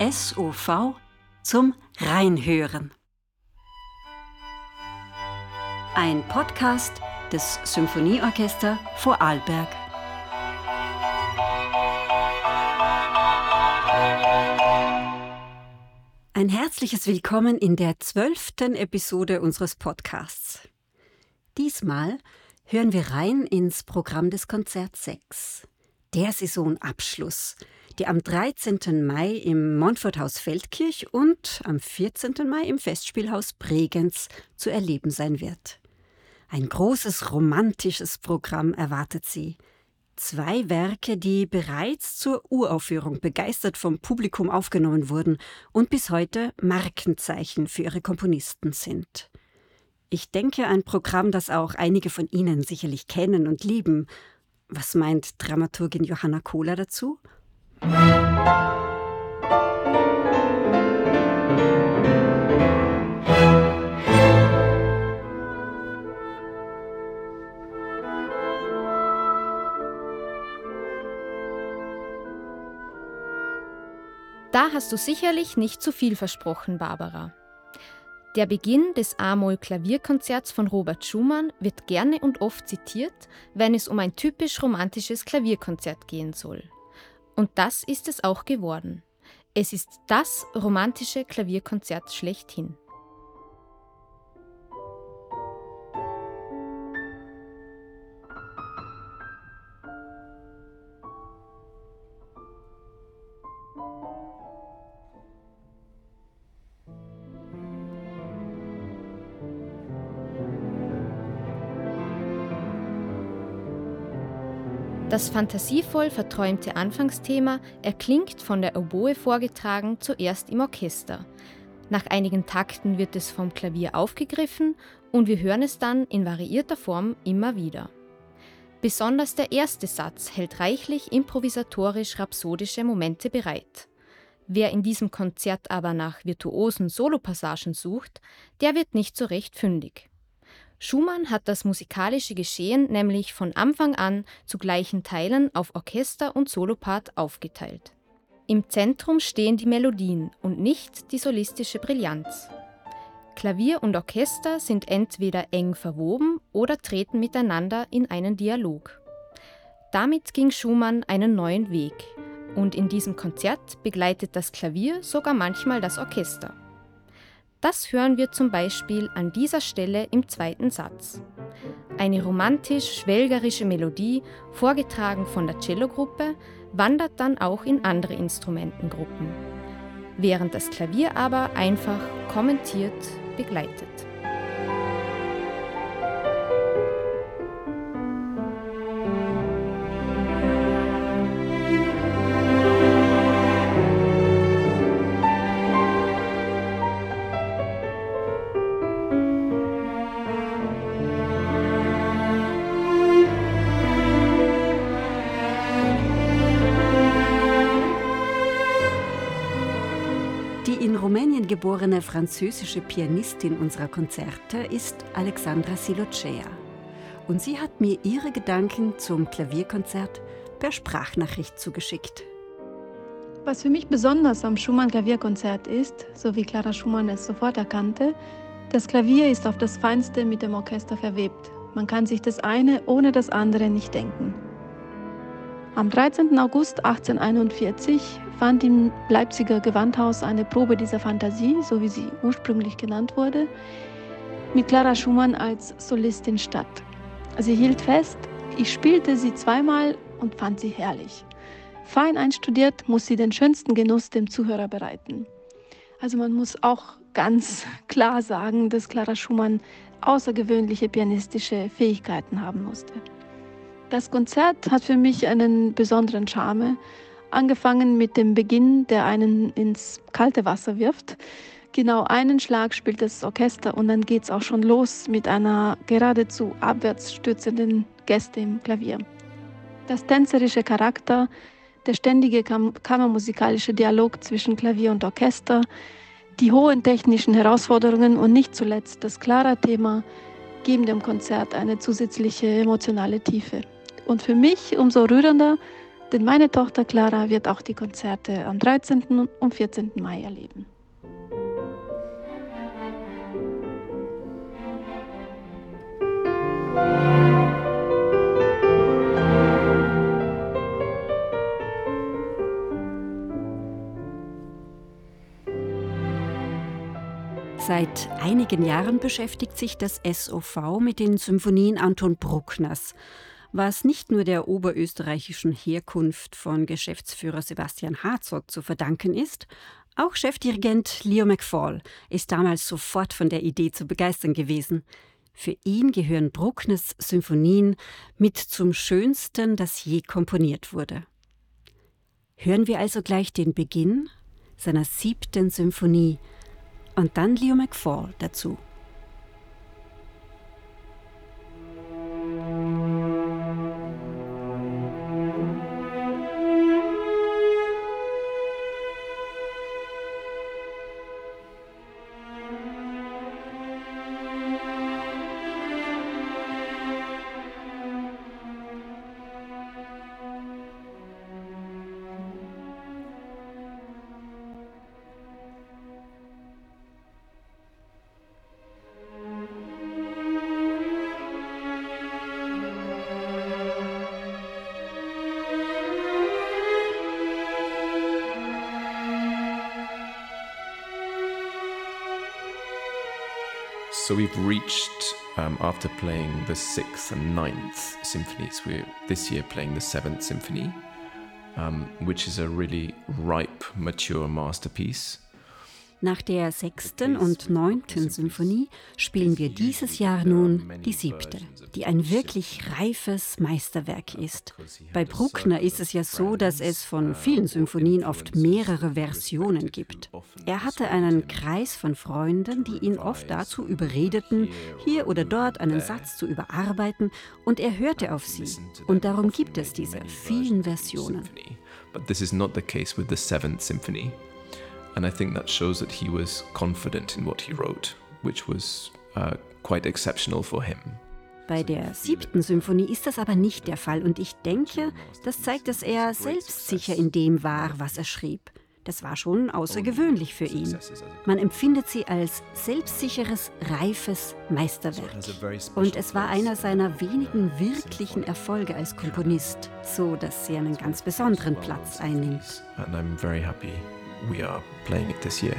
SOV zum Reinhören. Ein Podcast des Symphonieorchester Vorarlberg. Ein herzliches Willkommen in der zwölften Episode unseres Podcasts. Diesmal hören wir rein ins Programm des Konzerts 6, der Saisonabschluss, der am 13. Mai im Montforthaus Feldkirch und am 14. Mai im Festspielhaus Bregenz zu erleben sein wird. Ein großes romantisches Programm erwartet sie. Zwei Werke, die bereits zur Uraufführung begeistert vom Publikum aufgenommen wurden und bis heute Markenzeichen für ihre Komponisten sind. Ich denke ein Programm, das auch einige von Ihnen sicherlich kennen und lieben. Was meint Dramaturgin Johanna Kohler dazu? Da hast du sicherlich nicht zu viel versprochen, Barbara. Der Beginn des A-Moll-Klavierkonzerts von Robert Schumann wird gerne und oft zitiert, wenn es um ein typisch romantisches Klavierkonzert gehen soll. Und das ist es auch geworden. Es ist das romantische Klavierkonzert schlechthin. Das fantasievoll verträumte Anfangsthema erklingt von der Oboe vorgetragen zuerst im Orchester. Nach einigen Takten wird es vom Klavier aufgegriffen und wir hören es dann in variierter Form immer wieder. Besonders der erste Satz hält reichlich improvisatorisch-rhapsodische Momente bereit. Wer in diesem Konzert aber nach virtuosen Solopassagen sucht, der wird nicht so recht fündig. Schumann hat das musikalische Geschehen nämlich von Anfang an zu gleichen Teilen auf Orchester und Solopart aufgeteilt. Im Zentrum stehen die Melodien und nicht die solistische Brillanz. Klavier und Orchester sind entweder eng verwoben oder treten miteinander in einen Dialog. Damit ging Schumann einen neuen Weg und in diesem Konzert begleitet das Klavier sogar manchmal das Orchester. Das hören wir zum Beispiel an dieser Stelle im zweiten Satz. Eine romantisch-schwelgerische Melodie, vorgetragen von der Cellogruppe, wandert dann auch in andere Instrumentengruppen, während das Klavier aber einfach kommentiert begleitet. Geborene französische Pianistin unserer Konzerte ist Alexandra Silocea. Und sie hat mir ihre Gedanken zum Klavierkonzert per Sprachnachricht zugeschickt. Was für mich besonders am Schumann-Klavierkonzert ist, so wie Clara Schumann es sofort erkannte, das Klavier ist auf das Feinste mit dem Orchester verwebt. Man kann sich das eine ohne das andere nicht denken. Am 13. August 1841 fand im Leipziger Gewandhaus eine Probe dieser Fantasie, so wie sie ursprünglich genannt wurde, mit Clara Schumann als Solistin statt. Sie hielt fest, ich spielte sie zweimal und fand sie herrlich. Fein einstudiert muss sie den schönsten Genuss dem Zuhörer bereiten. Also man muss auch ganz klar sagen, dass Clara Schumann außergewöhnliche pianistische Fähigkeiten haben musste. Das Konzert hat für mich einen besonderen Charme, angefangen mit dem Beginn, der einen ins kalte Wasser wirft. Genau einen Schlag spielt das Orchester und dann geht es auch schon los mit einer geradezu abwärts stürzenden Gäste im Klavier. Das tänzerische Charakter, der ständige kam kammermusikalische Dialog zwischen Klavier und Orchester, die hohen technischen Herausforderungen und nicht zuletzt das klare Thema geben dem Konzert eine zusätzliche emotionale Tiefe. Und für mich umso rührender, Denn meine Tochter Clara wird auch die Konzerte am 13. und 14. Mai erleben. Seit einigen Jahren beschäftigt sich das SOV mit den Symphonien Anton Bruckners, was nicht nur der oberösterreichischen Herkunft von Geschäftsführer Sebastian Herzog zu verdanken ist, auch Chefdirigent Leo McFall ist damals sofort von der Idee zu begeistern gewesen. Für ihn gehören Bruckners Symphonien mit zum schönsten, das je komponiert wurde. Hören wir also gleich den Beginn seiner siebten Symphonie – und dann Leo McFall dazu. So we've reached, um, after playing the sixth and ninth symphonies, we're this year playing the seventh symphony, um, which is a really ripe, mature masterpiece. Nach der sechsten und neunten Symphonie spielen wir dieses Jahr nun die siebte, die ein wirklich reifes Meisterwerk ist. Bei Bruckner ist es ja so, dass es von vielen Symphonien oft mehrere Versionen gibt. Er hatte einen Kreis von Freunden, die ihn oft dazu überredeten, hier oder dort einen Satz zu überarbeiten, und er hörte auf sie. Und darum gibt es diese vielen Versionen. But this is not the case with the seventh symphony. And I think that shows that he was confident in what he wrote, which was uh, quite exceptional for him. Bei der siebten Symphonie ist das aber nicht der Fall und ich denke, das zeigt, dass er selbstsicher in dem war, was er schrieb. Das war schon außergewöhnlich für ihn. Man empfindet sie als selbstsicheres, reifes Meisterwerk. Und es war einer seiner wenigen wirklichen Erfolge als Komponist, so dass sie einen ganz besonderen Platz einnimmt. And I'm very happy we are playing it this year.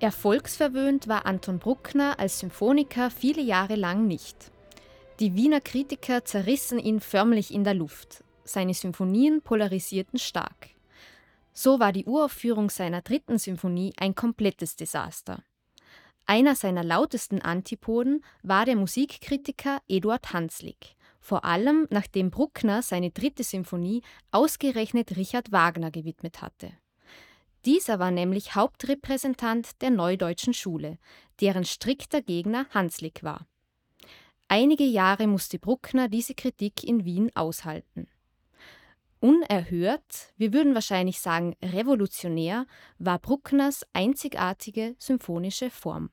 Erfolgsverwöhnt war Anton Bruckner als Symphoniker viele Jahre lang nicht. Die Wiener Kritiker zerrissen ihn förmlich in der Luft. Seine Symphonien polarisierten stark. So war die Uraufführung seiner dritten Symphonie ein komplettes Desaster. Einer seiner lautesten Antipoden war der Musikkritiker Eduard Hanslick, vor allem nachdem Bruckner seine dritte Symphonie ausgerechnet Richard Wagner gewidmet hatte. Dieser war nämlich Hauptrepräsentant der Neudeutschen Schule, deren strikter Gegner Hanslick war. Einige Jahre musste Bruckner diese Kritik in Wien aushalten. Unerhört, wir würden wahrscheinlich sagen revolutionär, war Bruckners einzigartige symphonische Form.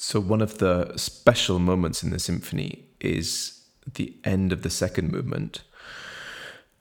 So one of the special moments in the symphony is the end of the second movement,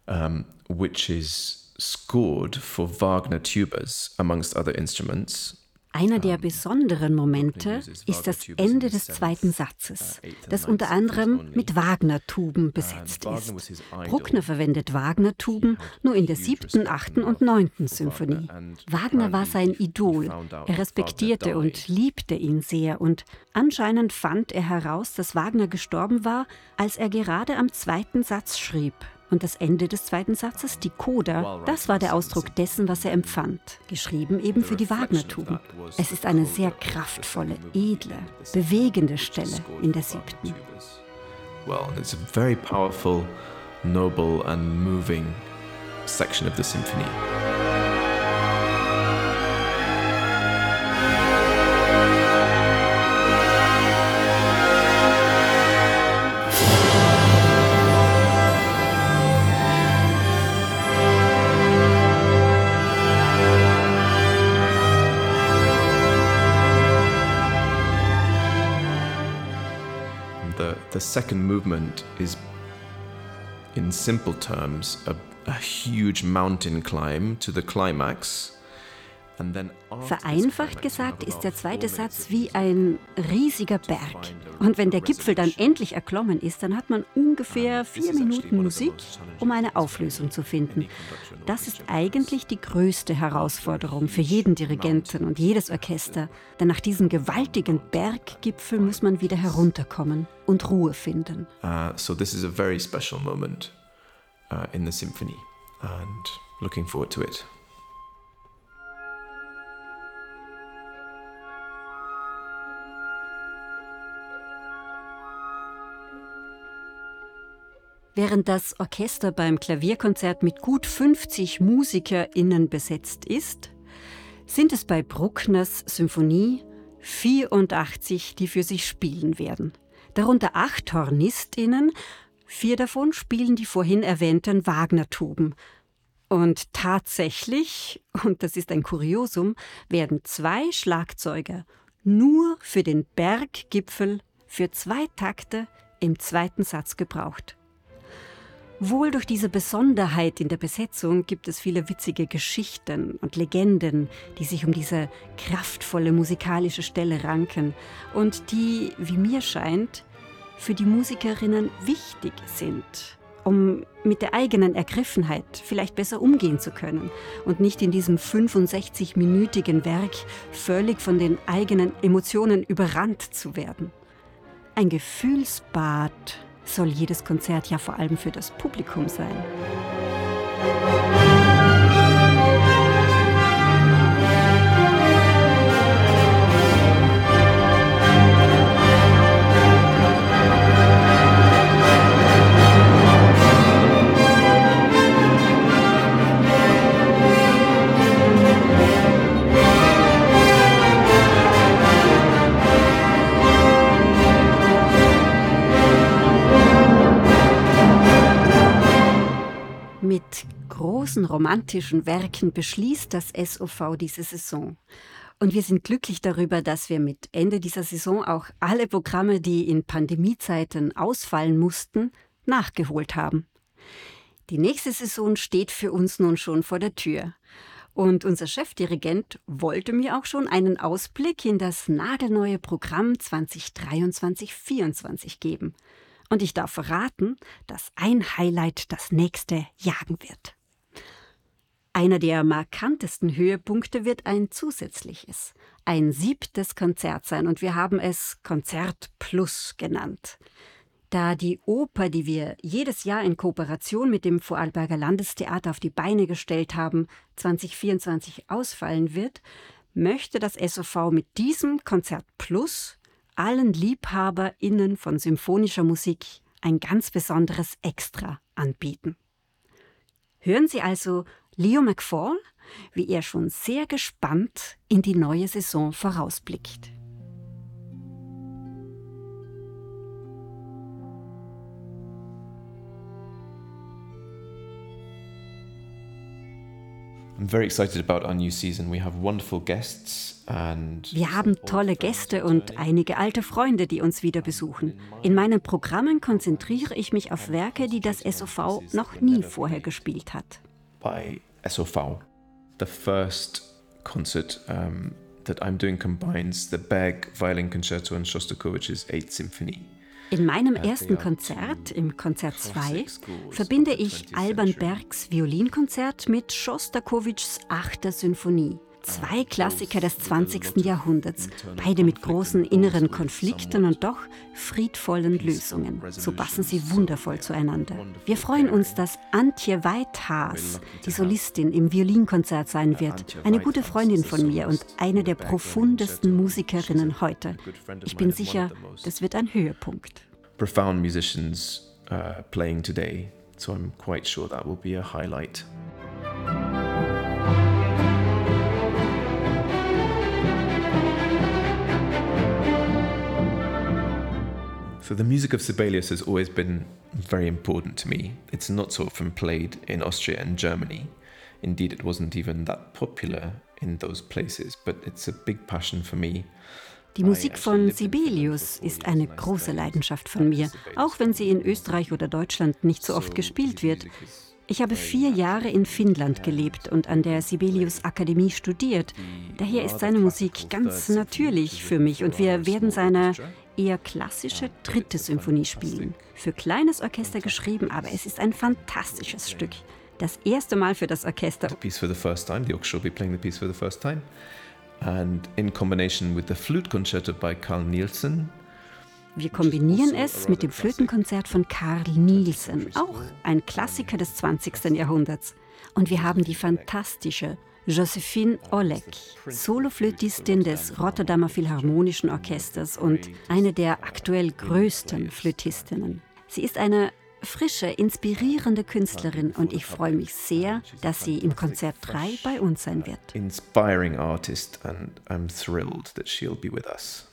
um, which is scored for Wagner tubas, amongst other instruments. Einer der besonderen Momente ist das Ende des zweiten Satzes, das unter anderem mit Wagner-Tuben besetzt ist. Bruckner verwendet Wagner-Tuben nur in der siebten, achten und neunten Symphonie. Wagner war sein Idol. Er respektierte und liebte ihn sehr und anscheinend fand er heraus, dass Wagner gestorben war, als er gerade am zweiten Satz schrieb. Und das Ende des zweiten Satzes, die Coda, das war der Ausdruck dessen, was er empfand, geschrieben eben für die Wagner-Tuben. Es ist eine sehr kraftvolle, edle, bewegende Stelle in der siebten. Well, it's a very powerful, noble and moving section of the symphony. Second movement is, in simple terms, a, a huge mountain climb to the climax. Vereinfacht gesagt ist der zweite Satz wie ein riesiger Berg. Und wenn der Gipfel dann endlich erklommen ist, dann hat man ungefähr vier Minuten Musik, um eine Auflösung zu finden. Das ist eigentlich die größte Herausforderung für jeden Dirigenten und jedes Orchester. Denn nach diesem gewaltigen Berggipfel muss man wieder herunterkommen und Ruhe finden. Uh, so this is a very special moment uh, in the symphony and looking forward to it. Während das Orchester beim Klavierkonzert mit gut 50 MusikerInnen besetzt ist, sind es bei Bruckners Symphonie 84, die für sich spielen werden. Darunter acht HornistInnen, vier davon spielen die vorhin erwähnten Wagner-Tuben. Und tatsächlich, und das ist ein Kuriosum, werden zwei Schlagzeuger nur für den Berggipfel für zwei Takte im zweiten Satz gebraucht. Wohl durch diese Besonderheit in der Besetzung gibt es viele witzige Geschichten und Legenden, die sich um diese kraftvolle musikalische Stelle ranken und die, wie mir scheint, für die Musikerinnen wichtig sind, um mit der eigenen Ergriffenheit vielleicht besser umgehen zu können und nicht in diesem 65-minütigen Werk völlig von den eigenen Emotionen überrannt zu werden. Ein Gefühlsbad soll jedes Konzert ja vor allem für das Publikum sein. Mit großen romantischen Werken beschließt das SOV diese Saison. Und wir sind glücklich darüber, dass wir mit Ende dieser Saison auch alle Programme, die in Pandemiezeiten ausfallen mussten, nachgeholt haben. Die nächste Saison steht für uns nun schon vor der Tür. Und unser Chefdirigent wollte mir auch schon einen Ausblick in das nagelneue Programm 2023-24 geben. Und ich darf verraten, dass ein Highlight das nächste jagen wird. Einer der markantesten Höhepunkte wird ein zusätzliches, ein siebtes Konzert sein und wir haben es Konzert Plus genannt. Da die Oper, die wir jedes Jahr in Kooperation mit dem Vorarlberger Landestheater auf die Beine gestellt haben, 2024 ausfallen wird, möchte das SOV mit diesem Konzert Plus allen LiebhaberInnen von symphonischer Musik ein ganz besonderes Extra anbieten. Hören Sie also Leo McFall, wie er schon sehr gespannt in die neue Saison vorausblickt. Wir haben tolle Gäste und einige alte Freunde, die uns wieder besuchen. In meinen Programmen konzentriere ich mich auf Werke, die das SOV noch nie vorher gespielt hat. By SOV. The first concert um, that I'm doing combines the Berg Violin Concerto and Shostakovich's Eighth Symphony. In meinem ersten Konzert, im Konzert 2, verbinde ich Alban Bergs Violinkonzert mit Schostakowitschs Achter Symphonie. Zwei Klassiker des 20. Jahrhunderts, beide mit großen inneren Konflikten und doch friedvollen Lösungen. So passen sie wundervoll zueinander. Wir freuen uns, dass Antje Weithaas die Solistin im Violinkonzert sein wird. Eine gute Freundin von mir und eine der profundesten Musikerinnen heute. Ich bin sicher, das wird ein Höhepunkt. Profound musicians uh, playing today, so I'm quite sure that will be a highlight. So the music of Sibelius has always been very important to me. It's not so often played in Austria and Germany. Indeed, it wasn't even that popular in those places, but it's a big passion for me. Die Musik von Sibelius ist eine große Leidenschaft von mir, auch wenn sie in Österreich oder Deutschland nicht so oft gespielt wird. Ich habe vier Jahre in Finnland gelebt und an der Sibelius Akademie studiert. Daher ist seine Musik ganz natürlich für mich und wir werden seine eher klassische dritte Symphonie spielen. Für kleines Orchester geschrieben, aber es ist ein fantastisches Stück. Das erste Mal für das Orchester. The piece for the first time. The orchestra will be playing the piece for the first time. And in combination with the flute concerto by Carl Nielsen, wir kombinieren es mit dem Flötenkonzert von Carl Nielsen, auch ein Klassiker des 20. Jahrhunderts. Und wir haben die fantastische Josephine Oleg, Soloflötistin des Rotterdamer Philharmonischen Orchesters und eine der aktuell größten Flötistinnen. Sie ist eine frische, inspirierende Künstlerin und ich freue mich sehr, dass sie im Konzert 3 bei uns sein wird. Inspiring artist and I'm thrilled that she'll be with us.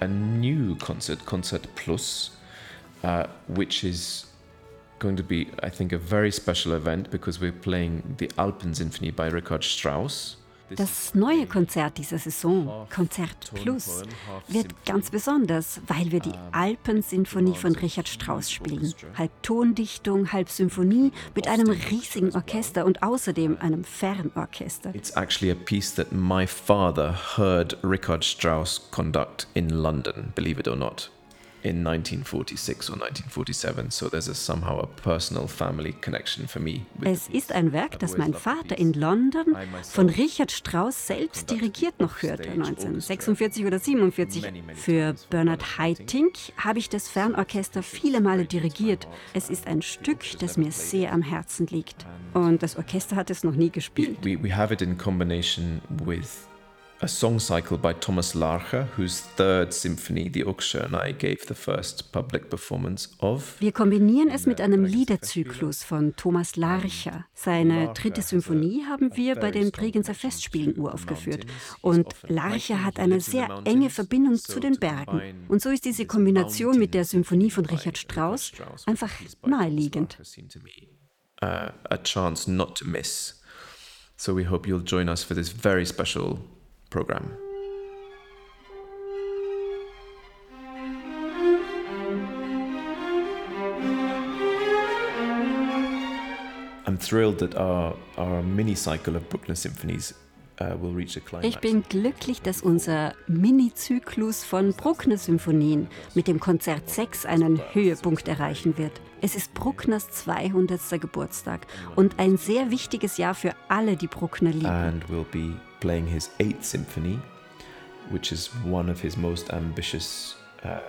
A new concert, Concert Plus, uh, which is going to be, I think, a very special event because we're playing the Alpen Symphony by Richard Strauss. Das neue Konzert dieser Saison, Konzert Plus, wird ganz besonders, weil wir die Alpensinfonie von Richard Strauss spielen. Halb Tondichtung, halb Symphonie mit einem riesigen Orchester und außerdem einem Fernorchester. It's actually a piece that my father heard Richard Strauss conduct in London, believe it or not. In 1946 or 1947, so there's a, somehow a personal family connection for me. Es ist ein Werk, das mein Vater in London von Richard Strauss selbst dirigiert noch hörte, 1946 oder 47. Für Bernard Haitink habe ich das Fernorchester viele Male dirigiert. Es ist ein Stück, das mir sehr am Herzen liegt. Und das Orchester hat es noch nie gespielt. We, we have it in combination with a song cycle by Thomas Larcher, whose third symphony, the and I gave the first public performance of. Wir kombinieren es mit einem Liederzyklus von Thomas Larcher. Seine dritte Symphonie haben wir bei den Bregenzer Festspielen uraufgeführt. Und Larcher hat eine sehr enge Verbindung zu den Bergen. Und so ist diese Kombination mit der Symphonie von Richard Strauss einfach naheliegend. Uh, a chance not to miss. So we hope you'll join us for this very special program. I'm thrilled that our, our mini cycle of Bruckner symphonies uh, ich bin glücklich, dass unser Mini-Zyklus von Bruckner-Symphonien mit dem Konzert 6 einen Höhepunkt erreichen wird. Es ist Bruckners 200. Geburtstag und ein sehr wichtiges Jahr für alle, die Bruckner lieben. Playing his Eighth Symphony, which is one of his most ambitious uh,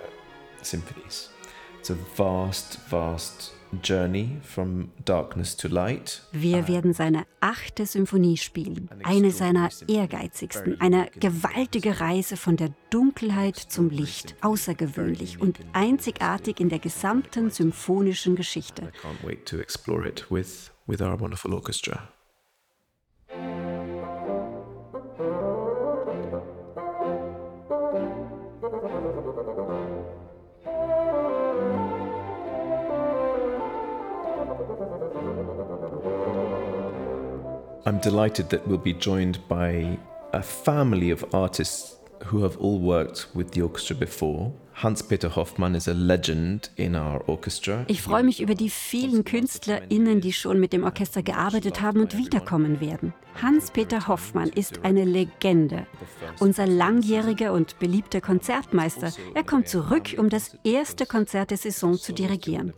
symphonies. It's a vast, vast journey from darkness to light. Wir werden seine achte Symphonie spielen, eine seiner ehrgeizigsten, eine gewaltige Reise von der Dunkelheit zum Licht, außergewöhnlich und einzigartig in der gesamten symphonischen Geschichte. I can't wait to explore it with, with our wonderful orchestra. I'm delighted that we'll be joined by a family of artists who have all worked with the orchestra before. Hans-Peter Hoffmann is a legend in our orchestra. Ich freue mich über die vielen KünstlerInnen, die schon mit dem Orchester gearbeitet haben und wiederkommen werden. Hans-Peter Hoffmann ist eine Legende. Unser langjähriger und beliebter Konzertmeister. Er kommt zurück, um das erste Konzert der Saison zu dirigieren.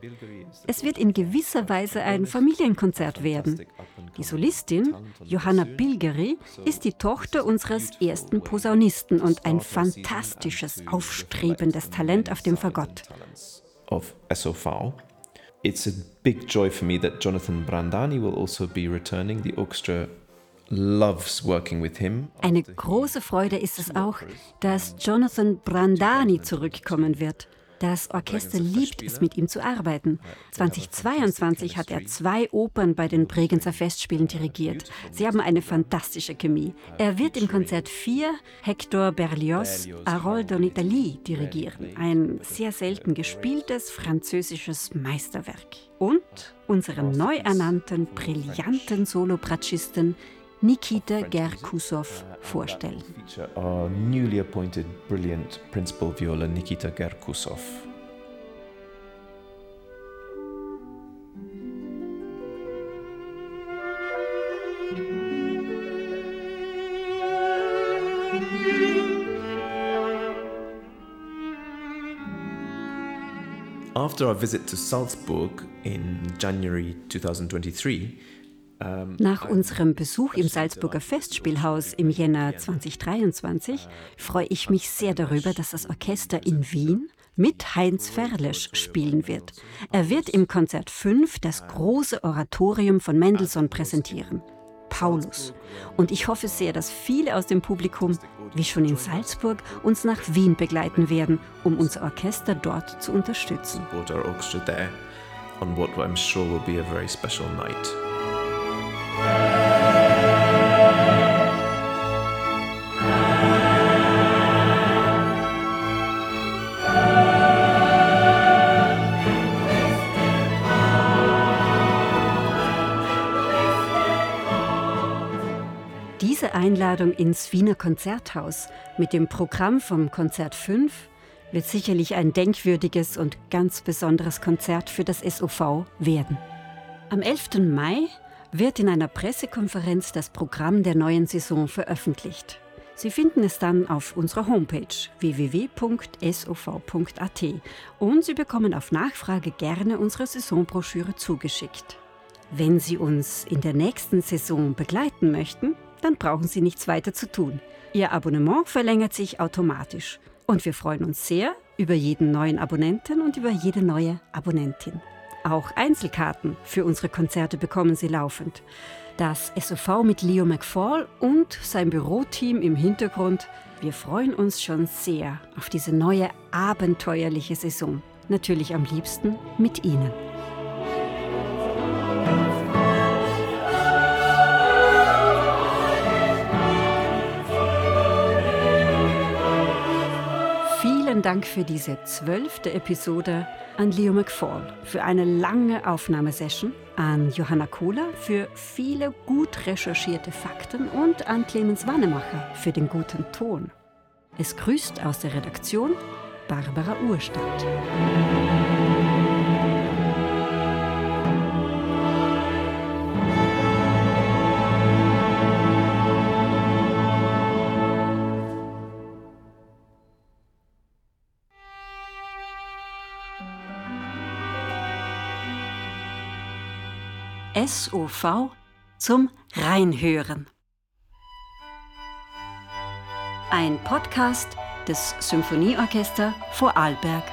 Es wird in gewisser Weise ein Familienkonzert werden. Die Solistin, Johanna Bilgeri, ist die Tochter unseres ersten Posaunisten und ein fantastisches, aufstrebendes Talent auf dem Fagott. Of SOV. It's a big joy for me that Jonathan Brandani will also be returning. The orchestra loves working with him. Eine große Freude ist es auch, dass Jonathan Brandani zurückkommen wird. Das Orchester liebt es, mit ihm zu arbeiten. 2022 hat er zwei Opern bei den Bregenzer Festspielen dirigiert. Sie haben eine fantastische Chemie. Er wird im Konzert 4 Hector Berlioz Harold en Italie dirigieren. Ein sehr selten gespieltes französisches Meisterwerk. Und unseren neu ernannten, brillanten Solobratschisten Nikita Gerkusov uh, vorstellen. Our newly appointed brilliant principal viola Nikita Gerkusov. After our visit to Salzburg in January 2023, nach unserem Besuch im Salzburger Festspielhaus im Jänner 2023 freue ich mich sehr darüber, dass das Orchester in Wien mit Heinz Ferlesch spielen wird. Er wird im Konzert 5 das große Oratorium von Mendelssohn präsentieren. Paulus. Und ich hoffe sehr, dass viele aus dem Publikum, wie schon in Salzburg, uns nach Wien begleiten werden, um unser Orchester dort zu unterstützen. On what I'm sure will be a very special night. Einladung ins Wiener Konzerthaus mit dem Programm vom Konzert 5 wird sicherlich ein denkwürdiges und ganz besonderes Konzert für das SOV werden. Am 11. Mai wird in einer Pressekonferenz das Programm der neuen Saison veröffentlicht. Sie finden es dann auf unserer Homepage www.sov.at und Sie bekommen auf Nachfrage gerne unsere Saisonbroschüre zugeschickt. Wenn Sie uns in der nächsten Saison begleiten möchten, dann brauchen Sie nichts weiter zu tun. Ihr Abonnement verlängert sich automatisch und wir freuen uns sehr über jeden neuen Abonnenten und über jede neue Abonnentin. Auch Einzelkarten für unsere Konzerte bekommen Sie laufend. Das SOV mit Leo McFall und sein Büroteam im Hintergrund. Wir freuen uns schon sehr auf diese neue abenteuerliche Saison. Natürlich am liebsten mit Ihnen. Dank für diese zwölfte Episode an Leo McFall für eine lange Aufnahmesession, an Johanna Kohler für viele gut recherchierte Fakten und an Clemens Wannemacher für den guten Ton. Es grüßt aus der Redaktion Barbara Urstadt. SOV zum Reinhören. Ein Podcast des Symphonieorchester Vorarlberg